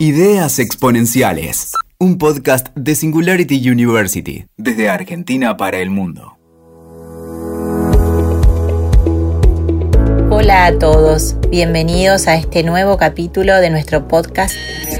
Ideas Exponenciales, un podcast de Singularity University, desde Argentina para el mundo. Hola a todos, bienvenidos a este nuevo capítulo de nuestro podcast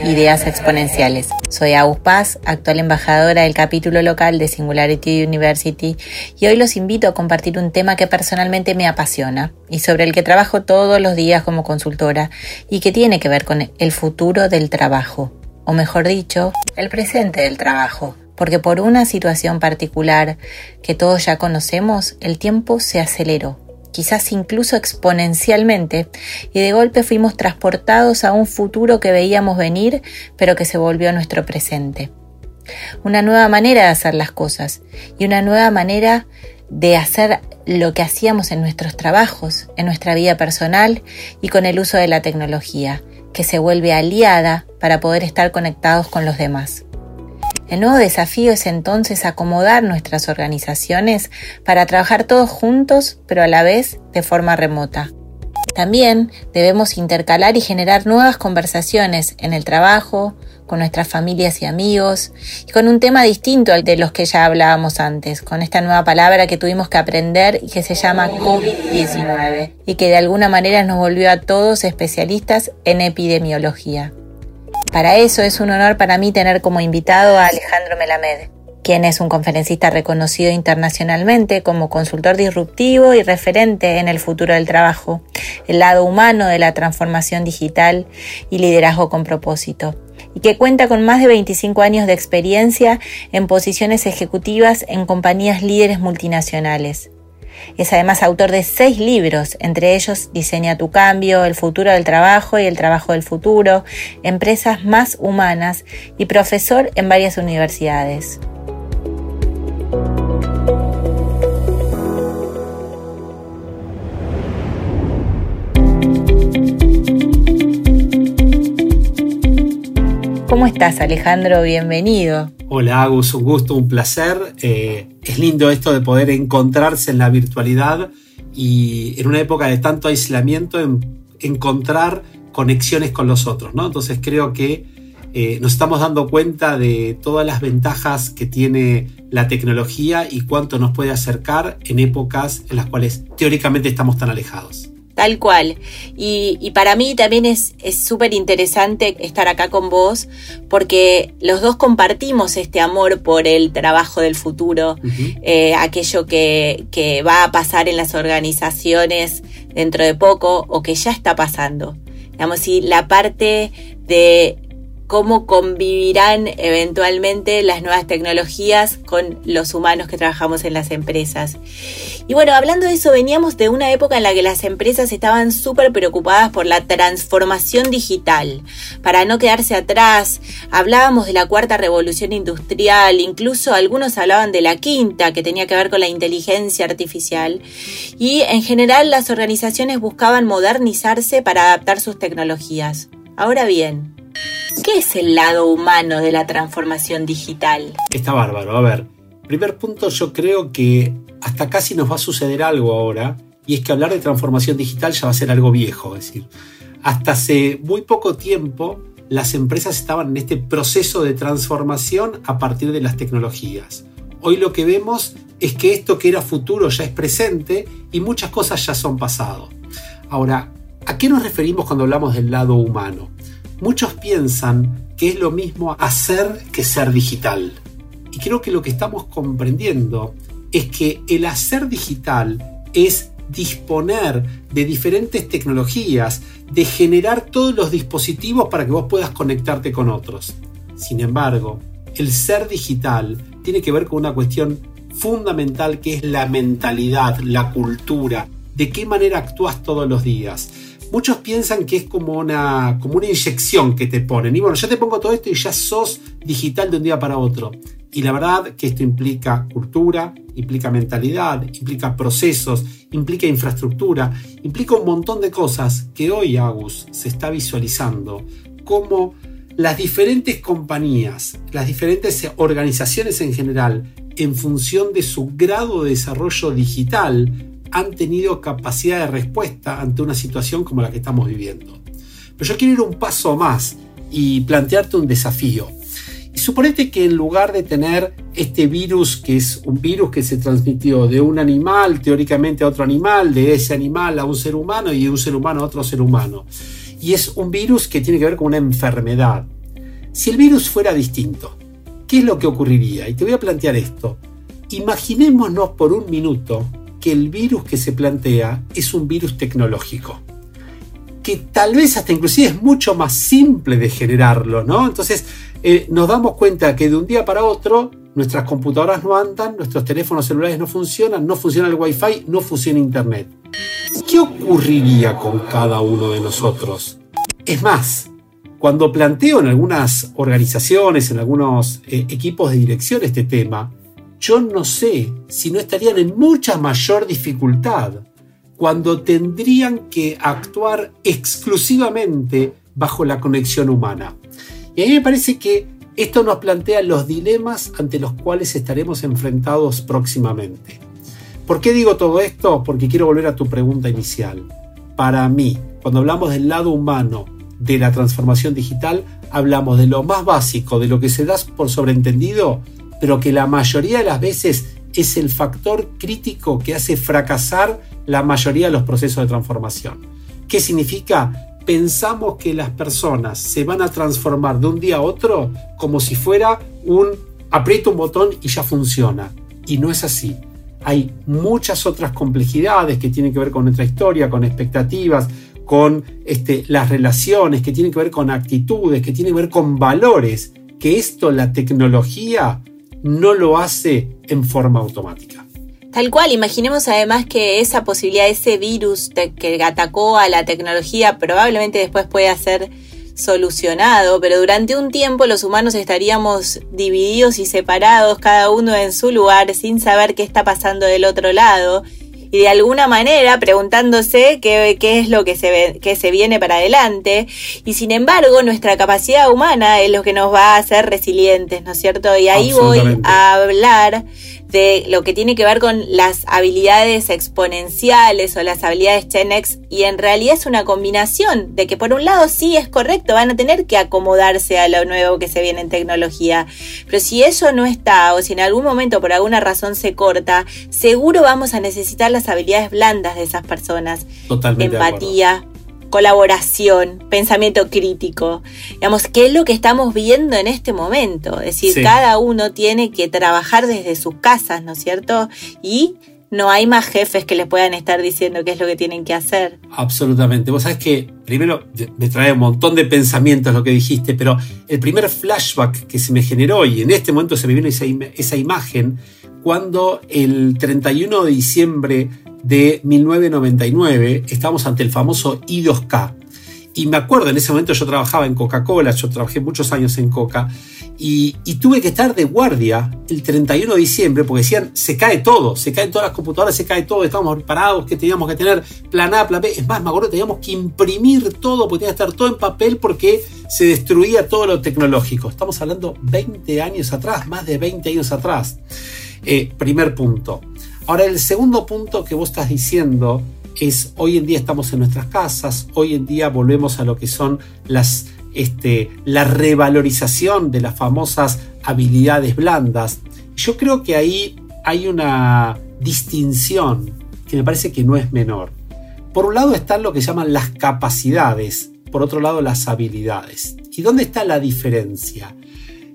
Ideas Exponenciales. Soy Agus Paz, actual embajadora del capítulo local de Singularity University y hoy los invito a compartir un tema que personalmente me apasiona y sobre el que trabajo todos los días como consultora y que tiene que ver con el futuro del trabajo, o mejor dicho, el presente del trabajo. Porque por una situación particular que todos ya conocemos, el tiempo se aceleró quizás incluso exponencialmente, y de golpe fuimos transportados a un futuro que veíamos venir, pero que se volvió nuestro presente. Una nueva manera de hacer las cosas y una nueva manera de hacer lo que hacíamos en nuestros trabajos, en nuestra vida personal y con el uso de la tecnología, que se vuelve aliada para poder estar conectados con los demás. El nuevo desafío es entonces acomodar nuestras organizaciones para trabajar todos juntos, pero a la vez de forma remota. También debemos intercalar y generar nuevas conversaciones en el trabajo, con nuestras familias y amigos, y con un tema distinto al de los que ya hablábamos antes, con esta nueva palabra que tuvimos que aprender y que se llama COVID-19, y que de alguna manera nos volvió a todos especialistas en epidemiología. Para eso es un honor para mí tener como invitado a Alejandro Melamed, quien es un conferencista reconocido internacionalmente como consultor disruptivo y referente en el futuro del trabajo, el lado humano de la transformación digital y liderazgo con propósito, y que cuenta con más de 25 años de experiencia en posiciones ejecutivas en compañías líderes multinacionales. Es además autor de seis libros, entre ellos Diseña tu cambio, El futuro del trabajo y El trabajo del futuro, Empresas más humanas y profesor en varias universidades. ¿Cómo estás Alejandro? Bienvenido. Hola Agus, un gusto, un placer. Eh, es lindo esto de poder encontrarse en la virtualidad y en una época de tanto aislamiento encontrar conexiones con los otros, ¿no? Entonces creo que eh, nos estamos dando cuenta de todas las ventajas que tiene la tecnología y cuánto nos puede acercar en épocas en las cuales teóricamente estamos tan alejados. Tal cual. Y, para mí también es súper interesante estar acá con vos porque los dos compartimos este amor por el trabajo del futuro, eh, aquello que, que va a pasar en las organizaciones dentro de poco o que ya está pasando. Digamos, y la parte de cómo convivirán eventualmente las nuevas tecnologías con los humanos que trabajamos en las empresas. Y bueno, hablando de eso, veníamos de una época en la que las empresas estaban súper preocupadas por la transformación digital, para no quedarse atrás. Hablábamos de la cuarta revolución industrial, incluso algunos hablaban de la quinta, que tenía que ver con la inteligencia artificial. Y en general las organizaciones buscaban modernizarse para adaptar sus tecnologías. Ahora bien, ¿Qué es el lado humano de la transformación digital? Está bárbaro. A ver, primer punto, yo creo que hasta casi nos va a suceder algo ahora, y es que hablar de transformación digital ya va a ser algo viejo. Es decir, hasta hace muy poco tiempo las empresas estaban en este proceso de transformación a partir de las tecnologías. Hoy lo que vemos es que esto que era futuro ya es presente y muchas cosas ya son pasado. Ahora, ¿a qué nos referimos cuando hablamos del lado humano? Muchos piensan que es lo mismo hacer que ser digital. Y creo que lo que estamos comprendiendo es que el hacer digital es disponer de diferentes tecnologías, de generar todos los dispositivos para que vos puedas conectarte con otros. Sin embargo, el ser digital tiene que ver con una cuestión fundamental que es la mentalidad, la cultura, de qué manera actúas todos los días muchos piensan que es como una, como una inyección que te ponen. Y bueno, ya te pongo todo esto y ya sos digital de un día para otro. Y la verdad que esto implica cultura, implica mentalidad, implica procesos, implica infraestructura, implica un montón de cosas que hoy Agus se está visualizando como las diferentes compañías, las diferentes organizaciones en general, en función de su grado de desarrollo digital, han tenido capacidad de respuesta ante una situación como la que estamos viviendo. Pero yo quiero ir un paso más y plantearte un desafío. Suponete que en lugar de tener este virus, que es un virus que se transmitió de un animal teóricamente a otro animal, de ese animal a un ser humano y de un ser humano a otro ser humano, y es un virus que tiene que ver con una enfermedad. Si el virus fuera distinto, ¿qué es lo que ocurriría? Y te voy a plantear esto. Imaginémonos por un minuto que el virus que se plantea es un virus tecnológico que tal vez hasta inclusive es mucho más simple de generarlo, ¿no? Entonces eh, nos damos cuenta que de un día para otro nuestras computadoras no andan, nuestros teléfonos celulares no funcionan, no funciona el wifi, no funciona internet. ¿Qué ocurriría con cada uno de nosotros? Es más, cuando planteo en algunas organizaciones, en algunos eh, equipos de dirección este tema, yo no sé si no estarían en mucha mayor dificultad cuando tendrían que actuar exclusivamente bajo la conexión humana. Y a mí me parece que esto nos plantea los dilemas ante los cuales estaremos enfrentados próximamente. ¿Por qué digo todo esto? Porque quiero volver a tu pregunta inicial. Para mí, cuando hablamos del lado humano de la transformación digital, hablamos de lo más básico, de lo que se da por sobreentendido, pero que la mayoría de las veces es el factor crítico que hace fracasar la mayoría de los procesos de transformación. ¿Qué significa? Pensamos que las personas se van a transformar de un día a otro como si fuera un aprieto un botón y ya funciona. Y no es así. Hay muchas otras complejidades que tienen que ver con nuestra historia, con expectativas, con este, las relaciones, que tienen que ver con actitudes, que tienen que ver con valores, que esto la tecnología no lo hace en forma automática. Tal cual, imaginemos además que esa posibilidad, ese virus que atacó a la tecnología, probablemente después pueda ser solucionado, pero durante un tiempo los humanos estaríamos divididos y separados, cada uno en su lugar, sin saber qué está pasando del otro lado y de alguna manera preguntándose qué, qué es lo que se, ve, que se viene para adelante. Y sin embargo, nuestra capacidad humana es lo que nos va a hacer resilientes, ¿no es cierto? Y ahí voy a hablar de lo que tiene que ver con las habilidades exponenciales o las habilidades 10 y en realidad es una combinación de que por un lado sí es correcto, van a tener que acomodarse a lo nuevo que se viene en tecnología, pero si eso no está o si en algún momento por alguna razón se corta, seguro vamos a necesitar las habilidades blandas de esas personas. Totalmente Empatía, colaboración, pensamiento crítico. Digamos, ¿qué es lo que estamos viendo en este momento? Es decir, cada uno tiene que trabajar desde sus casas, ¿no es cierto? Y no hay más jefes que les puedan estar diciendo qué es lo que tienen que hacer. Absolutamente. Vos sabés que primero me trae un montón de pensamientos lo que dijiste, pero el primer flashback que se me generó y en este momento se me vino esa, esa imagen cuando el 31 de diciembre de 1999, estábamos ante el famoso I2K. Y me acuerdo, en ese momento yo trabajaba en Coca-Cola, yo trabajé muchos años en Coca, y, tuve que estar de guardia el 31 de diciembre porque decían, se cae todo, se caen todas las computadoras, se cae todo, estábamos preparados, que teníamos que tener plan A, plan B. Es más, me acuerdo, teníamos que imprimir todo, porque tenía que estar todo en papel porque se destruía todo lo tecnológico. Estamos hablando 20 años atrás, más de 20 años atrás. Eh, primer punto. Ahora, el segundo punto que vos estás diciendo es, hoy en día estamos en nuestras casas, hoy en día volvemos a lo que son las, este, la revalorización de las famosas habilidades blandas. Yo creo que ahí hay una distinción que me parece que no es menor. Por un lado están lo que llaman las capacidades, por otro lado las habilidades. ¿Y dónde está la diferencia?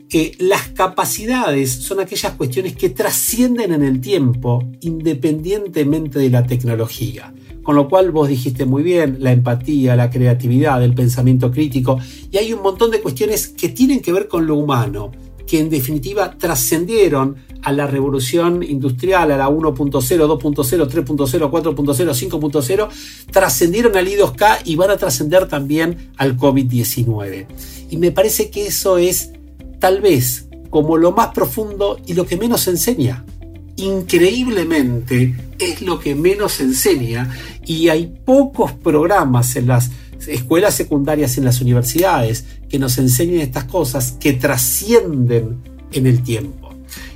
Que las capacidades son aquellas cuestiones que trascienden en el tiempo independientemente de la tecnología. Con lo cual vos dijiste muy bien, la empatía, la creatividad, el pensamiento crítico, y hay un montón de cuestiones que tienen que ver con lo humano, que en definitiva trascendieron a la revolución industrial, a la 1.0, 2.0, 3.0, 4.0, 5.0, trascendieron al I2K y van a trascender también al COVID-19. Y me parece que eso es tal vez como lo más profundo y lo que menos enseña. Increíblemente es lo que menos enseña y hay pocos programas en las escuelas secundarias, en las universidades, que nos enseñen estas cosas que trascienden en el tiempo.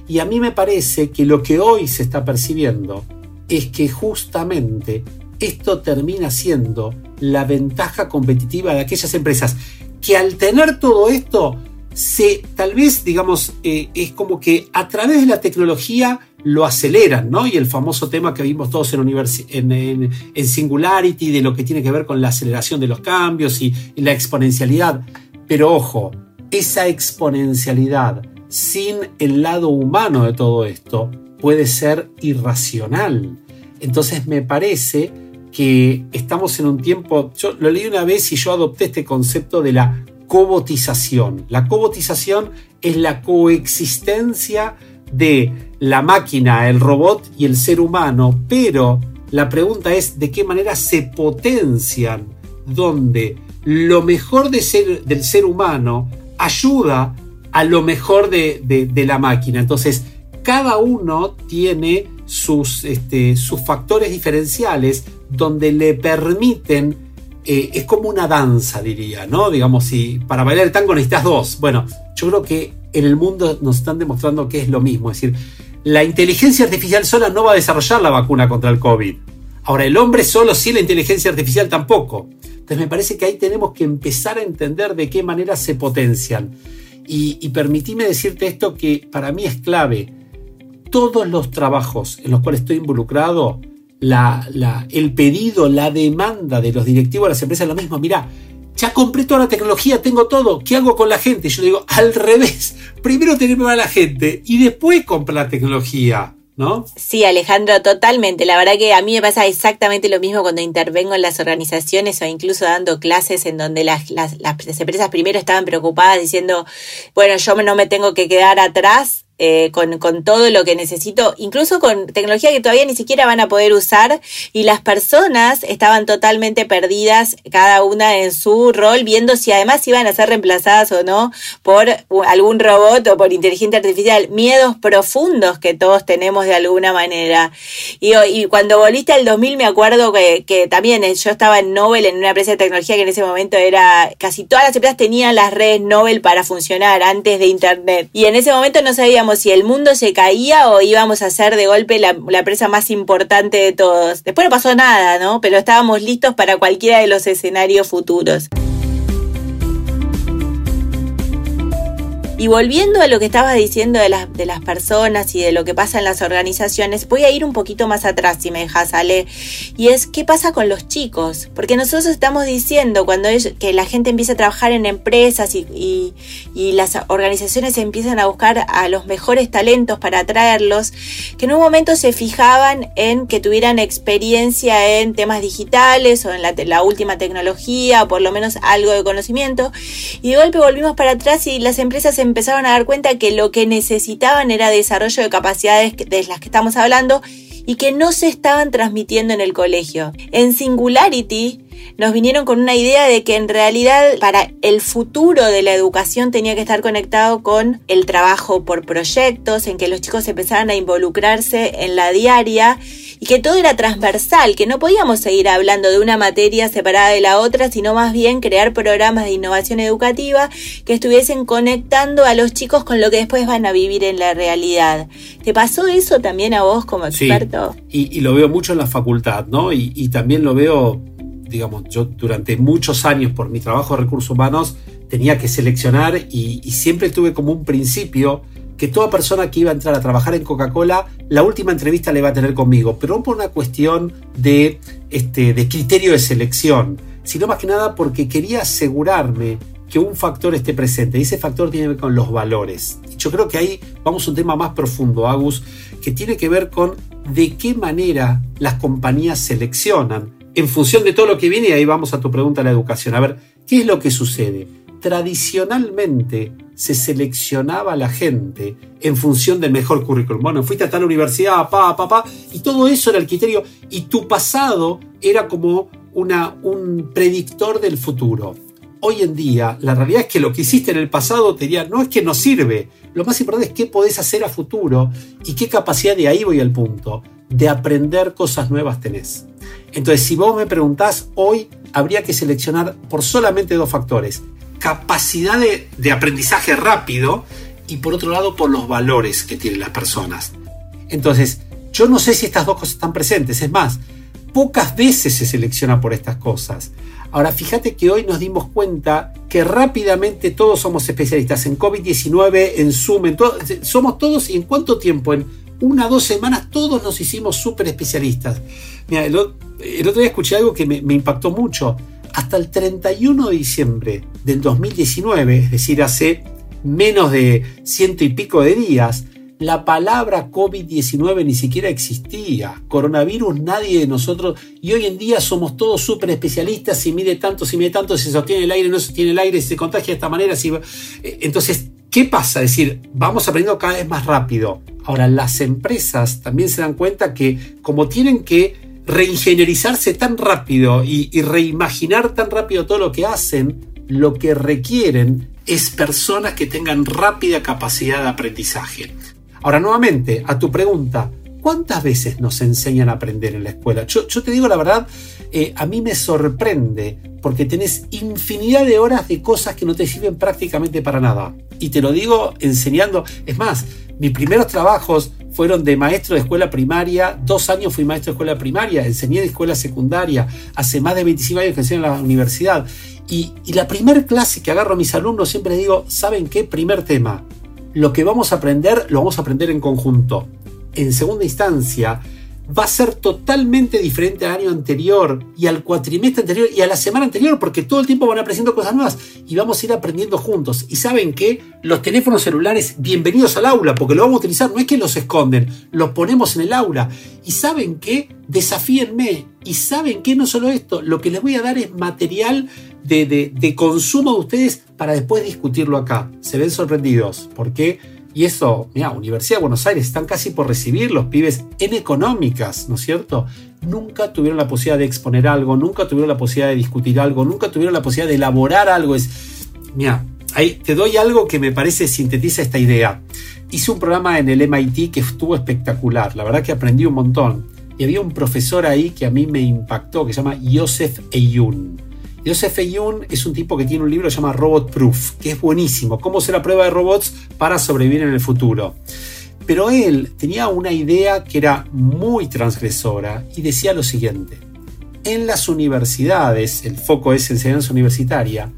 Y a mí me parece que lo que hoy se está percibiendo es que justamente esto termina siendo la ventaja competitiva de aquellas empresas que al tener todo esto, se, tal vez, digamos, eh, es como que a través de la tecnología lo aceleran, ¿no? Y el famoso tema que vimos todos en, en, Singularity, de lo que tiene que ver con la aceleración de los cambios y, la exponencialidad. Pero ojo, esa exponencialidad sin el lado humano de todo esto puede ser irracional. Entonces me parece que estamos en un tiempo, yo lo leí una vez y yo adopté este concepto de la cobotización. La cobotización es la coexistencia de la máquina, el robot y el ser humano, pero la pregunta es de qué manera se potencian, donde lo mejor del ser humano ayuda a lo mejor de, la máquina. Entonces, cada uno tiene sus, este, sus factores diferenciales donde le permiten eh, es como una danza, diría, ¿no? Digamos, si para bailar el tango necesitas dos. Bueno, yo creo que en el mundo nos están demostrando que es lo mismo. Es decir, la inteligencia artificial sola no va a desarrollar la vacuna contra el COVID. Ahora, el hombre solo sí, la inteligencia artificial tampoco. Entonces me parece que ahí tenemos que empezar a entender de qué manera se potencian. Y, y permitime decirte esto que para mí es clave. Todos los trabajos en los cuales estoy involucrado, la, el pedido, la demanda de los directivos de las empresas es lo mismo. Mira, ya compré toda la tecnología, tengo todo, ¿qué hago con la gente? Yo digo, al revés, primero tenemos a la gente y después compra la tecnología. ¿No? Sí, Alejandro, totalmente. La verdad que a mí me pasa exactamente lo mismo cuando intervengo en las organizaciones o incluso dando clases en donde las, las, las empresas primero estaban preocupadas diciendo, bueno, yo no me tengo que quedar atrás eh, con, todo lo que necesito, incluso con tecnología que todavía ni siquiera van a poder usar y las personas estaban totalmente perdidas, cada una en su rol, viendo si además iban a ser reemplazadas o no por algún robot o por inteligencia artificial, miedos profundos que todos tenemos de alguna manera. Y, y cuando volviste al 2000 me acuerdo que, que también eh, yo estaba en Nobel, en una empresa de tecnología que en ese momento era, casi todas las empresas tenían las redes Nobel para funcionar antes de Internet y en ese momento no sabíamos si el mundo se caía o íbamos a ser de golpe la, presa más importante de todos. Después no pasó nada, ¿no? Pero estábamos listos para cualquiera de los escenarios futuros. Y volviendo a lo que estabas diciendo de las, de las personas y de lo que pasa en las organizaciones, voy a ir un poquito más atrás, si me dejas, Ale. Y es, ¿qué pasa con los chicos? Porque nosotros estamos diciendo cuando es, que la gente empieza a trabajar en empresas y, y, las organizaciones empiezan a buscar a los mejores talentos para atraerlos, que en un momento se fijaban en que tuvieran experiencia en temas digitales o en la, la última tecnología o por lo menos algo de conocimiento. Y de golpe volvimos para atrás y las empresas empezaron empezaron a dar cuenta que lo que necesitaban era desarrollo de capacidades de las que estamos hablando y que no se estaban transmitiendo en el colegio. En Singularity nos vinieron con una idea de que en realidad para el futuro de la educación tenía que estar conectado con el trabajo por proyectos, en que los chicos empezaran a involucrarse en la diaria y que todo era transversal, que no podíamos seguir hablando de una materia separada de la otra, sino más bien crear programas de innovación educativa que estuviesen conectando a los chicos con lo que después van a vivir en la realidad. ¿Te pasó eso también a vos como experto? Sí, y, lo veo mucho en la facultad, ¿no? y también lo veo digamos, yo durante muchos años por mi trabajo de recursos humanos tenía que seleccionar y, siempre tuve como un principio que toda persona que iba a entrar a trabajar en Coca-Cola, la última entrevista la iba a tener conmigo, pero no por una cuestión de, este, de criterio de selección, sino más que nada porque quería asegurarme que un factor esté presente. Y ese factor tiene que ver con los valores. Yo creo que ahí vamos a un tema más profundo, Agus, que tiene que ver con de qué manera las compañías seleccionan en función de todo lo que viene, y ahí vamos a tu pregunta de la educación. A ver, ¿qué es lo que sucede? Tradicionalmente se seleccionaba la gente en función del mejor currículum. Bueno, fuiste a tal universidad, pa, pa, pa, y todo eso era el criterio, y tu pasado era como una, un predictor del futuro. Hoy en día, la realidad es que lo que hiciste en el pasado te diría, no es que no sirve, lo más importante es qué podés hacer a futuro y qué capacidad de ahí voy al punto, de aprender cosas nuevas tenés. Entonces, si vos me preguntás, hoy habría que seleccionar por solamente dos factores. Capacidad de, aprendizaje rápido y por otro lado por los valores que tienen las personas. Entonces, yo no sé si estas dos cosas están presentes. Es más, pocas veces se selecciona por estas cosas. Ahora, fíjate que hoy nos dimos cuenta que rápidamente todos somos especialistas en COVID-19, en Zoom, en todo, somos todos, ¿y en cuánto tiempo? En una o dos semanas todos nos hicimos súper especialistas. Mira, el, otro día escuché algo que me, me impactó mucho. Hasta el 31 de diciembre del 2019, es decir, hace menos de ciento y pico de días, la palabra COVID-19 ni siquiera existía. Coronavirus nadie de nosotros. Y hoy en día somos todos súper especialistas. Si mide tanto, si mide tanto, si sostiene el aire, no sostiene el aire, si se contagia de esta manera. Si... Eh, entonces, ¿qué pasa? Es decir, vamos aprendiendo cada vez más rápido. Ahora, las empresas también se dan cuenta que como tienen que reingenierizarse tan rápido y reimaginar tan rápido todo lo que hacen, lo que requieren es personas que tengan rápida capacidad de aprendizaje. Ahora, nuevamente, a tu pregunta, ¿cuántas veces nos enseñan a aprender en la escuela? Yo, te digo la verdad, eh, a mí me sorprende porque tenés infinidad de horas de cosas que no te sirven prácticamente para nada. Y te lo digo enseñando, es más, mis primeros trabajos fueron de maestro de escuela primaria, dos años fui maestro de escuela primaria, enseñé de escuela secundaria, hace más de 25 años que enseño en la universidad. Y, la primera clase que agarro a mis alumnos siempre digo, ¿saben qué? Primer tema, lo que vamos a aprender lo vamos a aprender en conjunto. En segunda instancia, va a ser totalmente diferente al año anterior y al cuatrimestre anterior y a la semana anterior, porque todo el tiempo van aprendiendo cosas nuevas y vamos a ir aprendiendo juntos. Y saben que los teléfonos celulares, bienvenidos al aula, porque lo vamos a utilizar, no es que los esconden, los ponemos en el aula. Y saben que desafíenme. Y saben que no solo esto, lo que les voy a dar es material de, consumo de ustedes para después discutirlo acá. Se ven sorprendidos. ¿Por qué? Y eso, mira, Universidad de Buenos Aires están casi por recibir los pibes en económicas, ¿no es cierto? Nunca tuvieron la posibilidad de exponer algo, nunca tuvieron la posibilidad de discutir algo, nunca tuvieron la posibilidad de elaborar algo. Es, mira, ahí te doy algo que me parece sintetiza esta idea. Hice un programa en el MIT que estuvo espectacular, la verdad que aprendí un montón. Y había un profesor ahí que a mí me impactó, que se llama Joseph Eyun. Joseph Young es un tipo que tiene un libro que se llama Robot Proof, que es buenísimo, cómo ser la prueba de robots para sobrevivir en el futuro. Pero él tenía una idea que era muy transgresora y decía lo siguiente. En las universidades, el foco es enseñanza universitaria,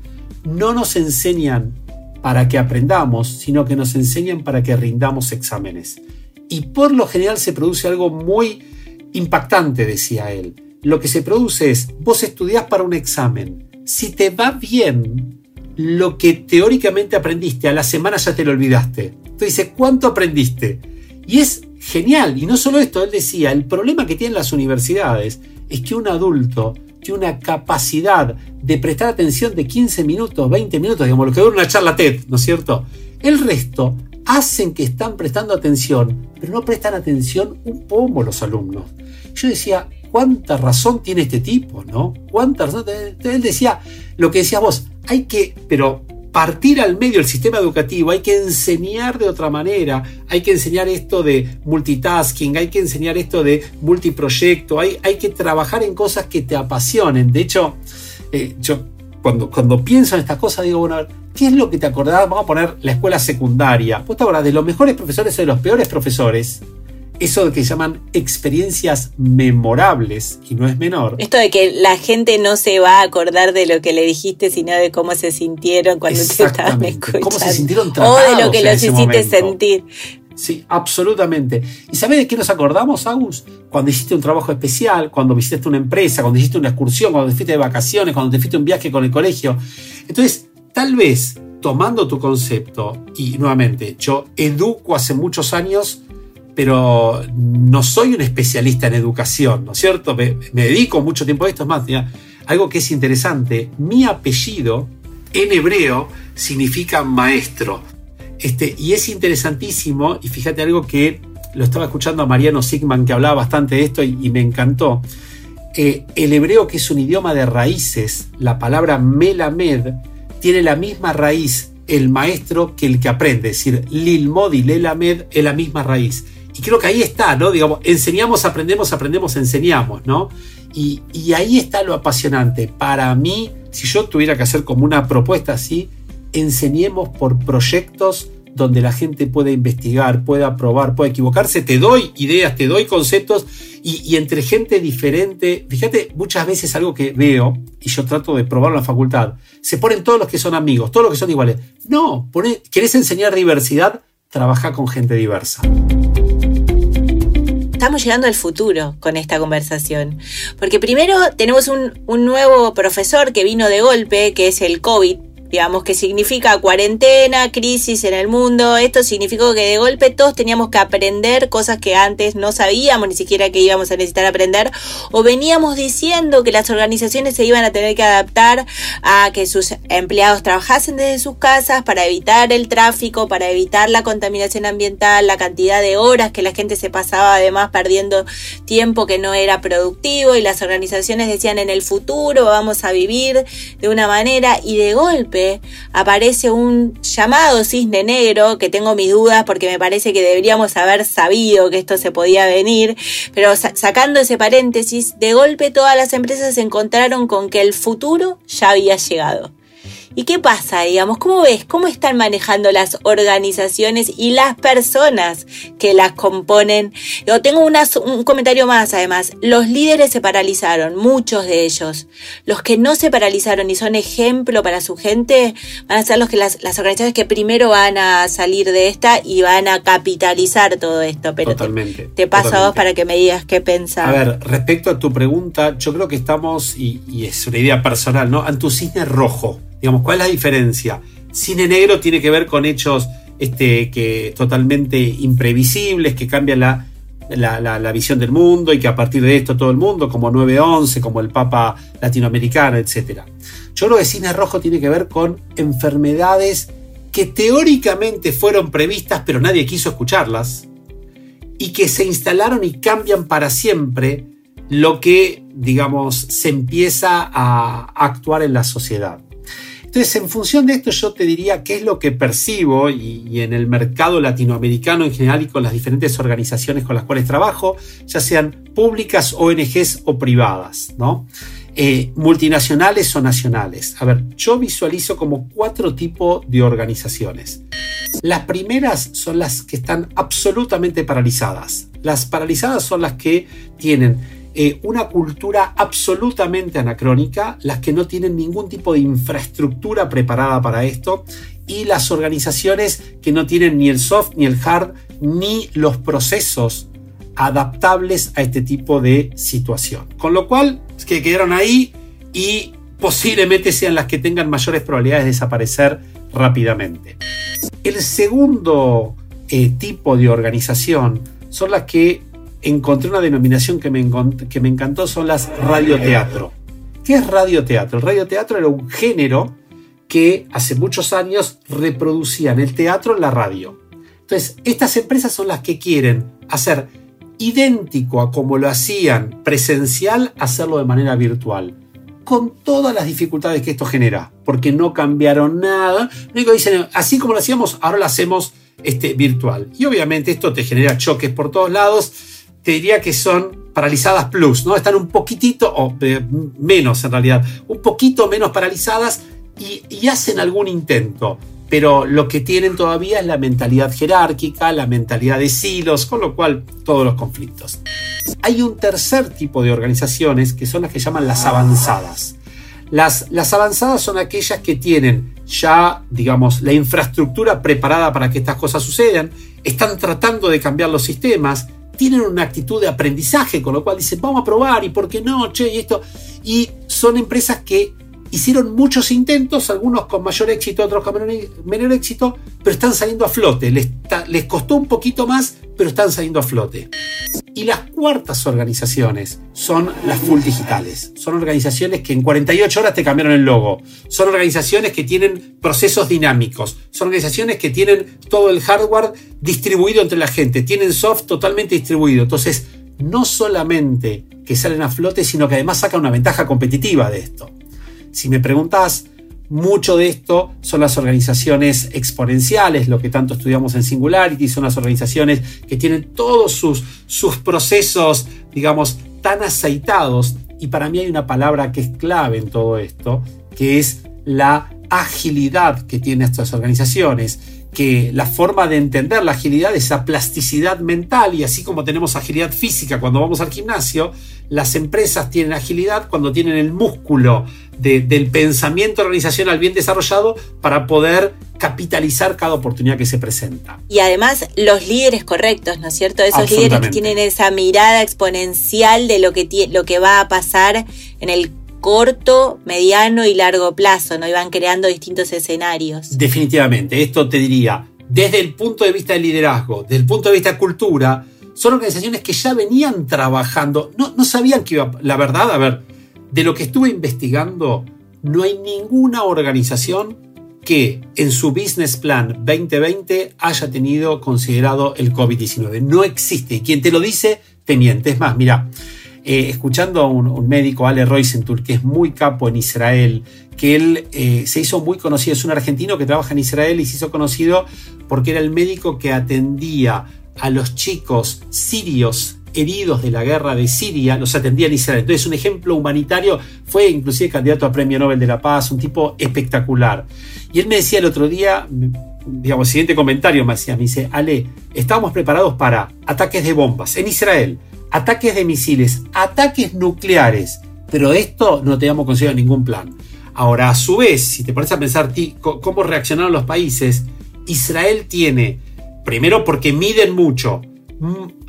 no nos enseñan para que aprendamos, sino que nos enseñan para que rindamos exámenes. Y por lo general se produce algo muy impactante, decía él lo que se produce es, vos estudiás para un examen. Si te va bien, lo que teóricamente aprendiste a la semana ya te lo olvidaste. Entonces dice, ¿cuánto aprendiste? Y es genial. Y no solo esto, él decía, el problema que tienen las universidades es que un adulto tiene una capacidad de prestar atención de 15 minutos, 20 minutos, digamos, lo que dura una charla TED, ¿no es cierto? El resto hacen que están prestando atención, pero no prestan atención un poco los alumnos. Yo decía, cuánta razón tiene este tipo, ¿no? Cuánta razón. Él decía lo que decías vos, hay que, pero partir al medio del sistema educativo, hay que enseñar de otra manera, hay que enseñar esto de multitasking, hay que enseñar esto de multiproyecto, hay, hay que trabajar en cosas que te apasionen. De hecho, eh, yo cuando, cuando pienso en estas cosas digo, bueno, ¿qué es lo que te acordás? Vamos a poner la escuela secundaria. Vos te de los mejores profesores o de los peores profesores eso de que llaman experiencias memorables, y no es menor. Esto de que la gente no se va a acordar de lo que le dijiste, sino de cómo se sintieron cuando te estaban escuchando. Cómo se sintieron O de lo que los hiciste sentir. Sí, absolutamente. ¿Y sabes de qué nos acordamos, Agus? Cuando hiciste un trabajo especial, cuando visitaste una empresa, cuando hiciste una excursión, cuando te fuiste de vacaciones, cuando te fuiste un viaje con el colegio. Entonces, tal vez tomando tu concepto, y nuevamente, yo educo hace muchos años pero no soy un especialista en educación, ¿no es cierto? Me, dedico mucho tiempo a esto, es más, algo que es interesante, mi apellido en hebreo significa maestro. Este, y es interesantísimo, y fíjate algo que lo estaba escuchando a Mariano Sigman que hablaba bastante de esto y, me encantó. Eh, el hebreo, que es un idioma de raíces, la palabra melamed, tiene la misma raíz el maestro que el que aprende, es decir, lilmod y lelamed es la misma raíz. Y creo que ahí está, ¿no? Digamos, enseñamos, aprendemos, aprendemos, enseñamos, ¿no? Y, ahí está lo apasionante. Para mí, si yo tuviera que hacer como una propuesta así, enseñemos por proyectos donde la gente pueda investigar, pueda probar, pueda equivocarse. Te doy ideas, te doy conceptos y, entre gente diferente. Fíjate, muchas veces algo que veo, y yo trato de probarlo en la facultad, se ponen todos los que son amigos, todos los que son iguales. No, ¿querés enseñar diversidad? Trabaja con gente diversa estamos llegando al futuro con esta conversación. Porque primero tenemos un, un, nuevo profesor que vino de golpe, que es el COVID, digamos, que significa cuarentena, crisis en el mundo. Esto significó que de golpe todos teníamos que aprender cosas que antes no sabíamos ni siquiera que íbamos a necesitar aprender, o veníamos diciendo que las organizaciones se iban a tener que adaptar a que sus empleados trabajasen desde sus casas para evitar el tráfico, para evitar la contaminación ambiental, la cantidad de horas que la gente se pasaba además perdiendo tiempo que no era productivo y las organizaciones decían en el futuro vamos a vivir de una manera y de golpe aparece un llamado cisne negro, que tengo mis dudas porque me parece que deberíamos haber sabido que esto se podía venir, pero sacando ese paréntesis, de golpe todas las empresas se encontraron con que el futuro ya había llegado. ¿Y qué pasa, digamos? ¿Cómo ves? ¿Cómo están manejando las organizaciones y las personas que las componen? Yo tengo un comentario más, además. Los líderes se paralizaron, muchos de ellos. Los que no se paralizaron y son ejemplo para su gente van a ser los que las, organizaciones que primero van a salir de esta y van a capitalizar todo esto. Pero totalmente. Te, paso a vos para que me digas qué pensás. A ver, respecto a tu pregunta, yo creo que estamos, y, y es una idea personal, ¿no? Ante un cisne rojo. Digamos, ¿cuál es la diferencia? Cine negro tiene que ver con hechos este, que totalmente imprevisibles, que cambian la, visión del mundo y que a partir de esto todo el mundo, como 9-11, como el Papa latinoamericano, etc. Yo creo que cine rojo tiene que ver con enfermedades que teóricamente fueron previstas pero nadie quiso escucharlas y que se instalaron y cambian para siempre lo que, digamos, se empieza a actuar en la sociedad. Entonces, en función de esto, yo te diría qué es lo que percibo y, en el mercado latinoamericano en general y con las diferentes organizaciones con las cuales trabajo, ya sean públicas, ONGs o privadas, ¿no? Eh, multinacionales o nacionales. A ver, yo visualizo como cuatro tipos de organizaciones. Las primeras son las que están absolutamente paralizadas. Las paralizadas son las que tienen eh, una cultura absolutamente anacrónica, las que no tienen ningún tipo de infraestructura preparada para esto y las organizaciones que no tienen ni el soft ni el hard ni los procesos adaptables a este tipo de situación. Con lo cual, que quedaron ahí y posiblemente sean las que tengan mayores probabilidades de desaparecer rápidamente. El segundo eh, tipo de organización son las que encontré una denominación que me, que me encantó, son las radioteatro. ¿Qué es radioteatro? El radioteatro era un género que hace muchos años reproducían el teatro en la radio. Entonces, estas empresas son las que quieren hacer idéntico a como lo hacían presencial, hacerlo de manera virtual. Con todas las dificultades que esto genera, porque no cambiaron nada. Lo único que dicen, así como lo hacíamos, ahora lo hacemos este, virtual. Y obviamente esto te genera choques por todos lados te diría que son paralizadas plus, ¿no? Están un poquitito, o eh, menos en realidad, un poquito menos paralizadas y, hacen algún intento. Pero lo que tienen todavía es la mentalidad jerárquica, la mentalidad de silos, con lo cual todos los conflictos. Hay un tercer tipo de organizaciones que son las que llaman las avanzadas. Las, las, avanzadas son aquellas que tienen ya, digamos, la infraestructura preparada para que estas cosas sucedan, están tratando de cambiar los sistemas, tienen una actitud de aprendizaje, con lo cual dicen, vamos a probar y por qué no, che, y esto. Y son empresas que hicieron muchos intentos, algunos con mayor éxito, otros con menor, éxito, pero están saliendo a flote. Les, les costó un poquito más, pero están saliendo a flote. Y las cuartas organizaciones son las full digitales. Son organizaciones que en 48 horas te cambiaron el logo. Son organizaciones que tienen procesos dinámicos. Son organizaciones que tienen todo el hardware distribuido entre la gente. Tienen soft totalmente distribuido. Entonces, no solamente que salen a flote, sino que además sacan una ventaja competitiva de esto. Si me preguntas, mucho de esto son las organizaciones exponenciales, lo que tanto estudiamos en Singularity, son las organizaciones que tienen todos sus, sus procesos, digamos, tan aceitados. Y para mí hay una palabra que es clave en todo esto, que es la agilidad que tienen estas organizaciones, que la forma de entender la agilidad es esa plasticidad mental y así como tenemos agilidad física cuando vamos al gimnasio, las empresas tienen agilidad cuando tienen el músculo del pensamiento organizacional bien desarrollado para poder capitalizar cada oportunidad que se presenta. Y además los líderes correctos, ¿no es cierto? Esos líderes que tienen esa mirada exponencial de lo que, lo que va a pasar en el corto, mediano y largo plazo, ¿no? Y van creando distintos escenarios. Definitivamente, esto te diría, desde el punto de vista del liderazgo, desde el punto de vista de cultura, son organizaciones que ya venían trabajando, no, no sabían que iba, la verdad, a ver, de lo que estuve investigando, no hay ninguna organización que en su business plan 2020 haya tenido considerado el COVID-19. No existe. Y quien te lo dice, te miente. Es más, mira, eh, escuchando a un, médico, Ale Roisentul, que es muy capo en Israel, que él eh, se hizo muy conocido, es un argentino que trabaja en Israel y se hizo conocido porque era el médico que atendía a los chicos sirios heridos de la guerra de Siria, los atendía en Israel. Entonces, un ejemplo humanitario, fue inclusive candidato a Premio Nobel de la Paz, un tipo espectacular. Y él me decía el otro día, digamos, siguiente comentario me me dice, Ale, estábamos preparados para ataques de bombas en Israel, ataques de misiles, ataques nucleares, pero esto no teníamos considerado ningún plan. Ahora, a su vez, si te pones a pensar cómo reaccionaron los países, Israel tiene, primero porque miden mucho,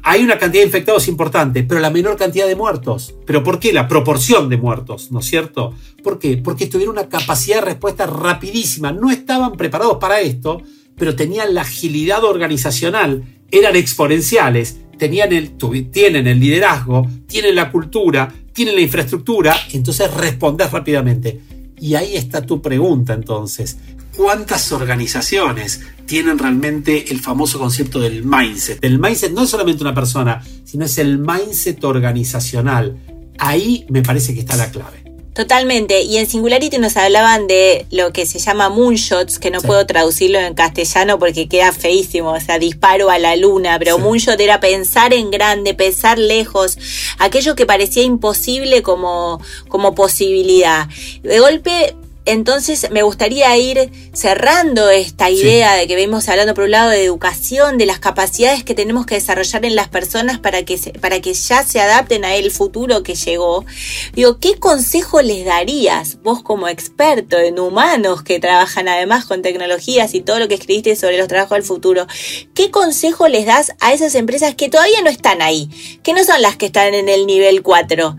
hay una cantidad de infectados importante, pero la menor cantidad de muertos. ¿Pero por qué? La proporción de muertos, ¿no es cierto? ¿Por qué? Porque tuvieron una capacidad de respuesta rapidísima. No estaban preparados para esto, pero tenían la agilidad organizacional, eran exponenciales tenían el, tienen el liderazgo, tienen la cultura, tienen la infraestructura, entonces responder rápidamente. Y ahí está tu pregunta entonces. ¿Cuántas organizaciones tienen realmente el famoso concepto del mindset? El mindset no es solamente una persona, sino es el mindset organizacional. Ahí me parece que está la clave. Totalmente. Y en Singularity nos hablaban de lo que se llama moonshots, que no puedo traducirlo en castellano porque queda feísimo, o sea, disparo a la luna, pero moonshot era pensar en grande, pensar lejos, aquello que parecía imposible como, como posibilidad. De golpe entonces me gustaría ir cerrando esta idea de que venimos hablando por un lado de educación, de las capacidades que tenemos que desarrollar en las personas para que, para que ya se adapten a el futuro que llegó. Digo, ¿qué consejo les darías vos como experto en humanos que trabajan además con tecnologías y todo lo que escribiste sobre los trabajos del futuro? ¿Qué consejo les das a esas empresas que todavía no están ahí, que no son las que están en el nivel 4?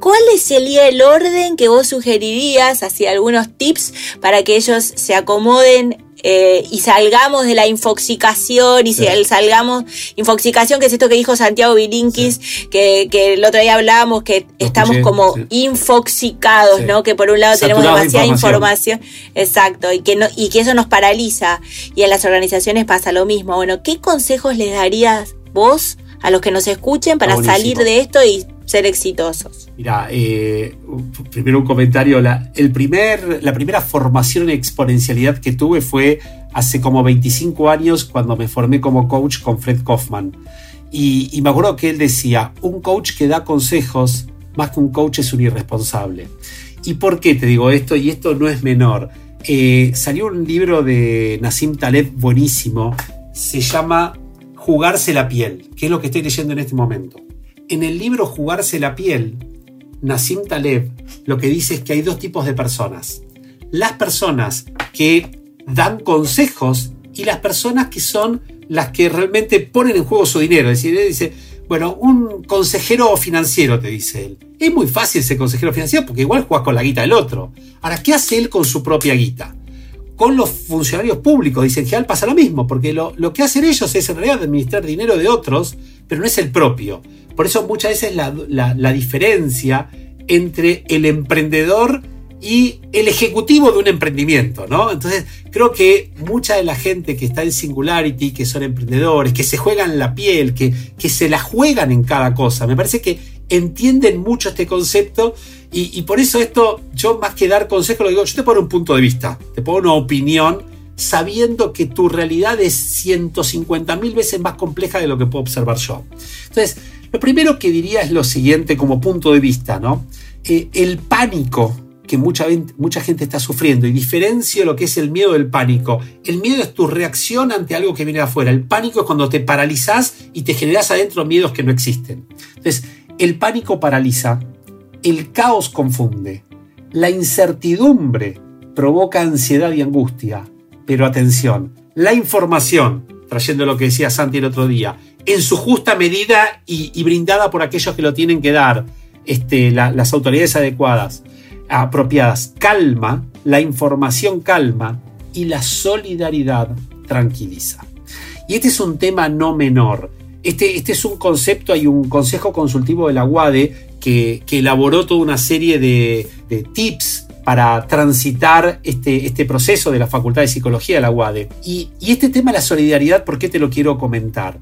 ¿Cuál sería el orden que vos sugerirías hacia algunos tips para que ellos se acomoden eh, y salgamos de la infoxicación y salgamos, infoxicación que es esto que dijo Santiago Vilinkis, que, el otro día hablábamos que estamos como infoxicados, ¿no? Que por un lado tenemos demasiada información. exacto, y que, no, y que eso nos paraliza. Y en las organizaciones pasa lo mismo. Bueno, ¿qué consejos les darías vos a los que nos escuchen para salir de esto y ser exitosos? Mira, eh, primero un comentario. La, el primer, la primera formación en exponencialidad que tuve fue hace como 25 años cuando me formé como coach con Fred Kaufman. Y, me acuerdo que él decía, un coach que da consejos más que un coach es un irresponsable. ¿Y por qué te digo esto? Y esto no es menor. Eh, salió un libro de Nassim Taleb buenísimo, se llama Jugarse la piel, que es lo que estoy leyendo en este momento. En el libro Jugarse la piel, Nassim Taleb lo que dice es que hay dos tipos de personas. Las personas que dan consejos y las personas que son las que realmente ponen en juego su dinero. Es decir, él dice, bueno, un consejero financiero, te dice él. Es muy fácil ser consejero financiero porque igual juegas con la guita del otro. Ahora, ¿qué hace él con su propia guita? Con los funcionarios públicos, dice, en general pasa lo mismo, porque lo, lo que hacen ellos es en realidad administrar dinero de otros, pero no es el propio. Por eso muchas veces la, la, diferencia entre el emprendedor y el ejecutivo de un emprendimiento, ¿no? Entonces, creo que mucha de la gente que está en Singularity, que son emprendedores, que se juegan la piel, que, que se la juegan en cada cosa, me parece que entienden mucho este concepto y, por eso esto, yo más que dar consejo, lo digo, yo te pongo un punto de vista, te pongo una opinión, sabiendo que tu realidad es 150 mil veces más compleja de lo que puedo observar yo. Entonces, lo primero que diría es lo siguiente como punto de vista, ¿no? Eh, el pánico que mucha, mucha gente está sufriendo y diferencio lo que es el miedo del pánico. El miedo es tu reacción ante algo que viene de afuera. El pánico es cuando te paralizas y te generas adentro miedos que no existen. Entonces, el pánico paraliza, el caos confunde, la incertidumbre provoca ansiedad y angustia. Pero atención, la información, trayendo lo que decía Santi el otro día, en su justa medida y, brindada por aquellos que lo tienen que dar, este, las autoridades adecuadas, apropiadas. Calma, la información calma y la solidaridad tranquiliza. Y este es un tema no menor. Este, este es un concepto, hay un consejo consultivo de la UADE que, elaboró toda una serie de, tips para transitar este, este, proceso de la Facultad de Psicología de la UADE. Y, este tema de la solidaridad, ¿por qué te lo quiero comentar?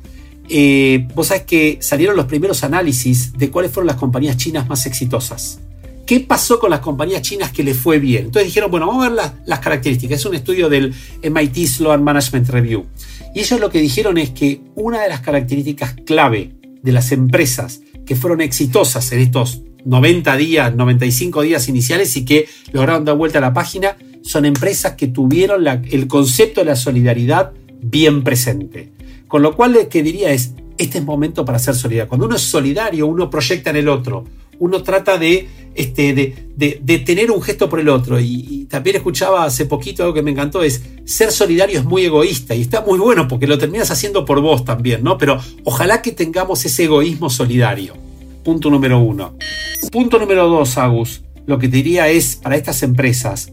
Eh, vos sabés que salieron los primeros análisis de cuáles fueron las compañías chinas más exitosas. ¿Qué pasó con las compañías chinas que les fue bien? Entonces dijeron, bueno, vamos a ver las, características. Es un estudio del MIT Sloan Management Review. Y ellos lo que dijeron es que una de las características clave de las empresas que fueron exitosas en estos 90 días, 95 días iniciales y que lograron dar vuelta a la página, son empresas que tuvieron el concepto de la solidaridad bien presente. Con lo cual, lo que diría es, este es momento para ser solidario. Cuando uno es solidario, uno proyecta en el otro, uno trata de, este, de, tener un gesto por el otro. Y, también escuchaba hace poquito algo que me encantó, es ser solidario es muy egoísta y está muy bueno porque lo terminas haciendo por vos también, ¿no? Pero ojalá que tengamos ese egoísmo solidario. Punto número uno. Punto número dos, Agus. Lo que te diría es, para estas empresas,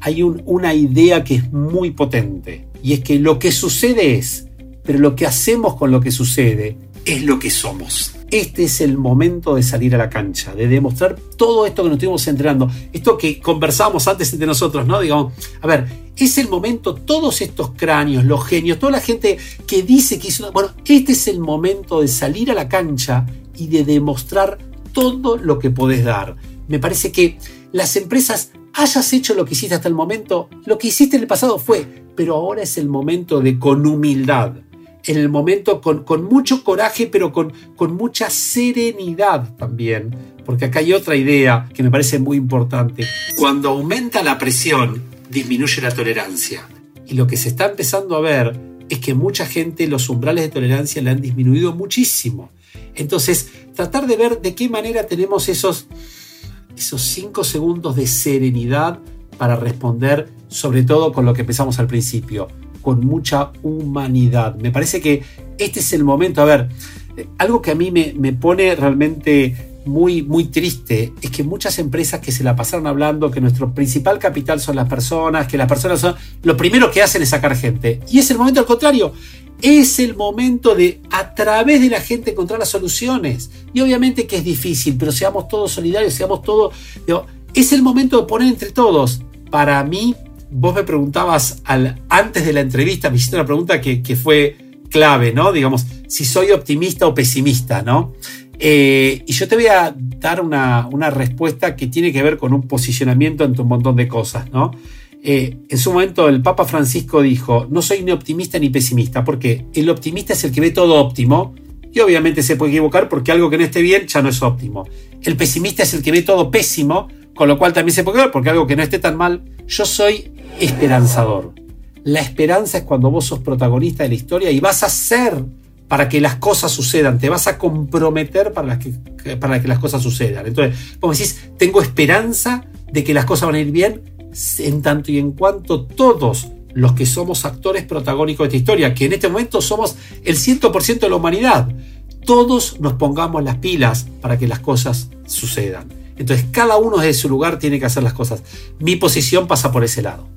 hay una idea que es muy potente. Y es que lo que sucede es, pero lo que hacemos con lo que sucede es lo que somos. Este es el momento de salir a la cancha, de demostrar todo esto que nos estuvimos entrenando, esto que conversábamos antes entre nosotros, ¿no? Digamos, a ver, es el momento, todos estos cráneos, los genios, toda la gente que dice que hizo Bueno, este es el momento de salir a la cancha y de demostrar todo lo que podés dar. Me parece que las empresas hayas hecho lo que hiciste hasta el momento, lo que hiciste en el pasado fue, pero ahora es el momento de con humildad en el momento con, mucho coraje, pero con, mucha serenidad también. Porque acá hay otra idea que me parece muy importante. Cuando aumenta la presión, disminuye la tolerancia. Y lo que se está empezando a ver es que mucha gente los umbrales de tolerancia le han disminuido muchísimo. Entonces, tratar de ver de qué manera tenemos esos, esos cinco segundos de serenidad para responder, sobre todo con lo que empezamos al principio con mucha humanidad. Me parece que este es el momento, a ver, algo que a mí me, pone realmente muy, muy triste es que muchas empresas que se la pasaron hablando que nuestro principal capital son las personas, que las personas son lo primero que hacen es sacar gente. Y es el momento al contrario. Es el momento de, a través de la gente, encontrar las soluciones. Y obviamente que es difícil, pero seamos todos solidarios, seamos todos... es el momento de poner entre todos. Para mí, vos me preguntabas al, antes de la entrevista, me hiciste una pregunta que, fue clave, ¿no? Digamos, si soy optimista o pesimista, ¿no? Eh, y yo te voy a dar una, respuesta que tiene que ver con un posicionamiento entre un montón de cosas, ¿no? Eh, en su momento el Papa Francisco dijo, no soy ni optimista ni pesimista, porque el optimista es el que ve todo óptimo, y obviamente se puede equivocar porque algo que no esté bien ya no es óptimo. El pesimista es el que ve todo pésimo, con lo cual también se puede equivocar porque algo que no esté tan mal. Yo soy esperanzador. La esperanza es cuando vos sos protagonista de la historia y vas a ser para que las cosas sucedan, te vas a comprometer para, que, para que las cosas sucedan. Entonces, vos decís, tengo esperanza de que las cosas van a ir bien en tanto y en cuanto todos los que somos actores protagónicos de esta historia, que en este momento somos el 100% de la humanidad, todos nos pongamos las pilas para que las cosas sucedan. Entonces, cada uno desde su lugar tiene que hacer las cosas. Mi posición pasa por ese lado.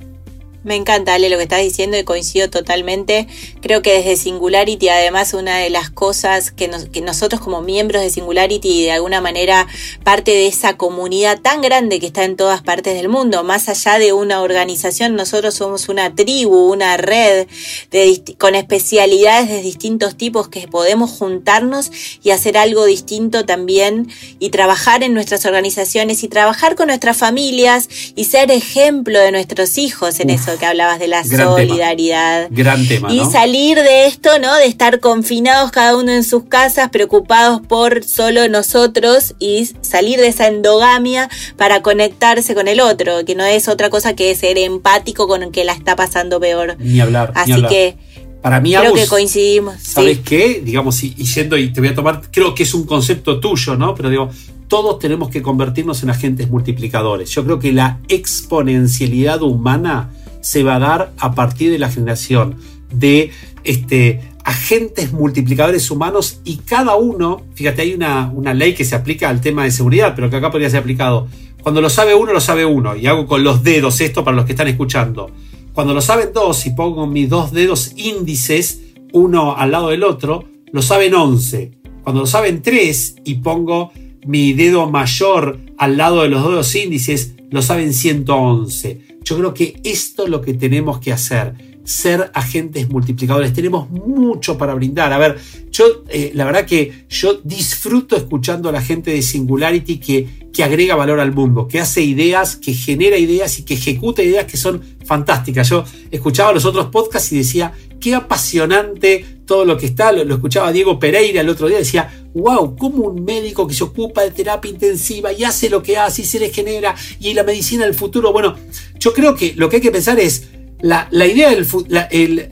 Me encanta, Ale, lo que estás diciendo y coincido totalmente. Creo que desde Singularity, además, una de las cosas que, nosotros como miembros de Singularity, de alguna manera, parte de esa comunidad tan grande que está en todas partes del mundo, más allá de una organización, nosotros somos una tribu, una red de, con especialidades de distintos tipos que podemos juntarnos y hacer algo distinto también y trabajar en nuestras organizaciones y trabajar con nuestras familias y ser ejemplo de nuestros hijos en eso eso que hablabas de la solidaridad. Gran tema. Y salir de esto, ¿no? De estar confinados cada uno en sus casas, preocupados por solo nosotros y salir de esa endogamia para conectarse con el otro, que no es otra cosa que ser empático con el que la está pasando peor. Ni hablar. Así que para mí, creo que coincidimos. ¿Sabes qué? Digamos, y, yendo y te voy a tomar, creo que es un concepto tuyo, ¿no? Pero digo, todos tenemos que convertirnos en agentes multiplicadores. Yo creo que la exponencialidad humana se va a dar a partir de la generación de este, agentes multiplicadores humanos y cada uno, fíjate, hay una, una ley que se aplica al tema de seguridad, pero que acá podría ser aplicado. Cuando lo sabe uno, lo sabe uno. Y hago con los dedos esto para los que están escuchando. Cuando lo saben dos y pongo mis dos dedos índices, uno al lado del otro, lo saben 11. Cuando lo saben tres y pongo mi dedo mayor al lado de los dedos índices, lo saben 111. Yo creo que esto es lo que tenemos que hacer ser agentes multiplicadores. Tenemos mucho para brindar. A ver, yo eh, la verdad que yo disfruto escuchando a la gente de Singularity que, que agrega valor al mundo, que hace ideas, que genera ideas y que ejecuta ideas que son fantásticas. Yo escuchaba los otros podcasts y decía, qué apasionante todo lo que está. Lo, escuchaba Diego Pereira el otro día, decía, wow, como un médico que se ocupa de terapia intensiva y hace lo que hace y se le genera y la medicina del futuro. Bueno, yo creo que lo que hay que pensar es, la, idea del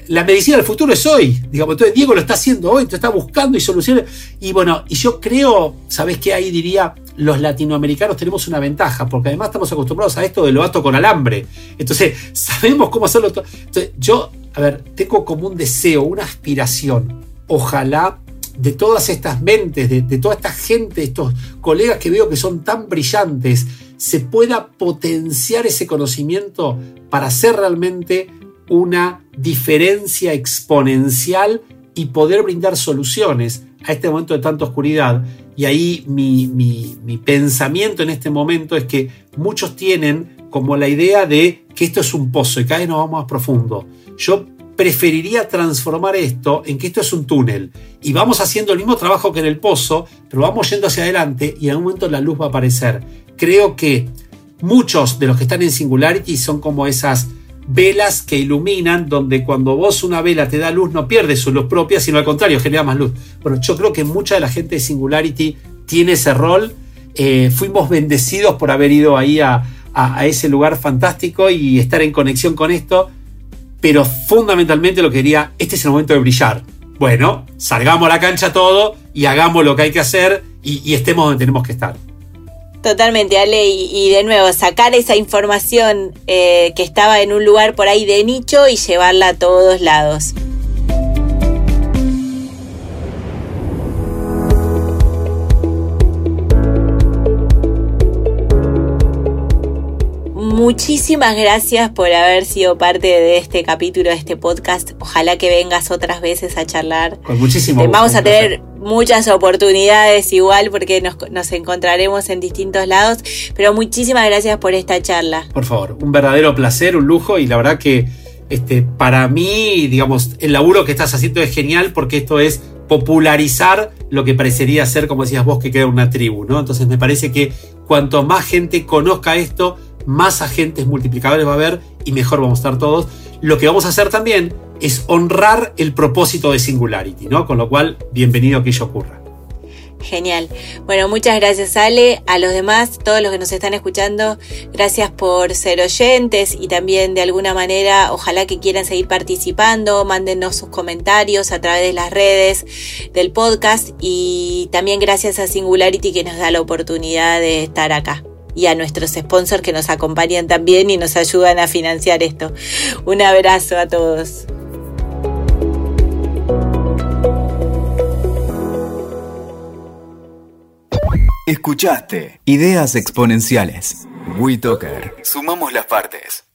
la, medicina del futuro es hoy. Digamos, entonces Diego lo está haciendo hoy, te está buscando y soluciones. Y bueno, y yo creo, ¿sabes qué? Ahí diría, los latinoamericanos tenemos una ventaja, porque además estamos acostumbrados a esto de lo ato con alambre. Entonces, sabemos cómo hacerlo. Entonces, yo, a ver, tengo como un deseo, una aspiración. Ojalá de todas estas mentes, de, toda esta gente, estos colegas que veo que son tan brillantes, se pueda potenciar ese conocimiento para hacer realmente una diferencia exponencial y poder brindar soluciones a este momento de tanta oscuridad. Y ahí mi, mi, pensamiento en este momento es que muchos tienen como la idea de que esto es un pozo y cada vez nos vamos más profundo. Yo preferiría transformar esto en que esto es un túnel y vamos haciendo el mismo trabajo que en el pozo, pero vamos yendo hacia adelante y en un momento la luz va a aparecer creo que muchos de los que están en Singularity son como esas velas que iluminan, donde cuando vos una vela te da luz no pierdes su luz propia, sino al contrario, genera más luz. Bueno, yo creo que mucha de la gente de Singularity tiene ese rol. Eh, fuimos bendecidos por haber ido ahí a, ese lugar fantástico y estar en conexión con esto, pero fundamentalmente lo que quería, este es el momento de brillar. Bueno, salgamos a la cancha todo y hagamos lo que hay que hacer y estemos donde tenemos que estar. Totalmente, Ale, y, de nuevo, sacar esa información eh, que estaba en un lugar por ahí de nicho y llevarla a todos lados. Muchísimas gracias por haber sido parte de este capítulo, de este podcast. Ojalá que vengas otras veces a charlar. Con muchísimo gusto, Vamos a tener muchas oportunidades igual porque nos, encontraremos en distintos lados, pero muchísimas gracias por esta charla. Por favor, un verdadero placer, un lujo y la verdad que este, para mí, digamos, el laburo que estás haciendo es genial porque esto es popularizar lo que parecería ser, como decías vos, que queda una tribu, ¿no? Entonces me parece que cuanto más gente conozca esto, más agentes multiplicadores va a haber y mejor vamos a estar todos. Lo que vamos a hacer también es honrar el propósito de Singularity, ¿no? Con lo cual, bienvenido a que ello ocurra. Genial. Bueno, muchas gracias Ale, a los demás, todos los que nos están escuchando, gracias por ser oyentes y también de alguna manera, ojalá que quieran seguir participando, mándenos sus comentarios a través de las redes del podcast y también gracias a Singularity que nos da la oportunidad de estar acá y a nuestros sponsors que nos acompañan también y nos ayudan a financiar esto. Un abrazo a todos. Escuchaste Ideas Exponenciales. WeToker. Sumamos las partes.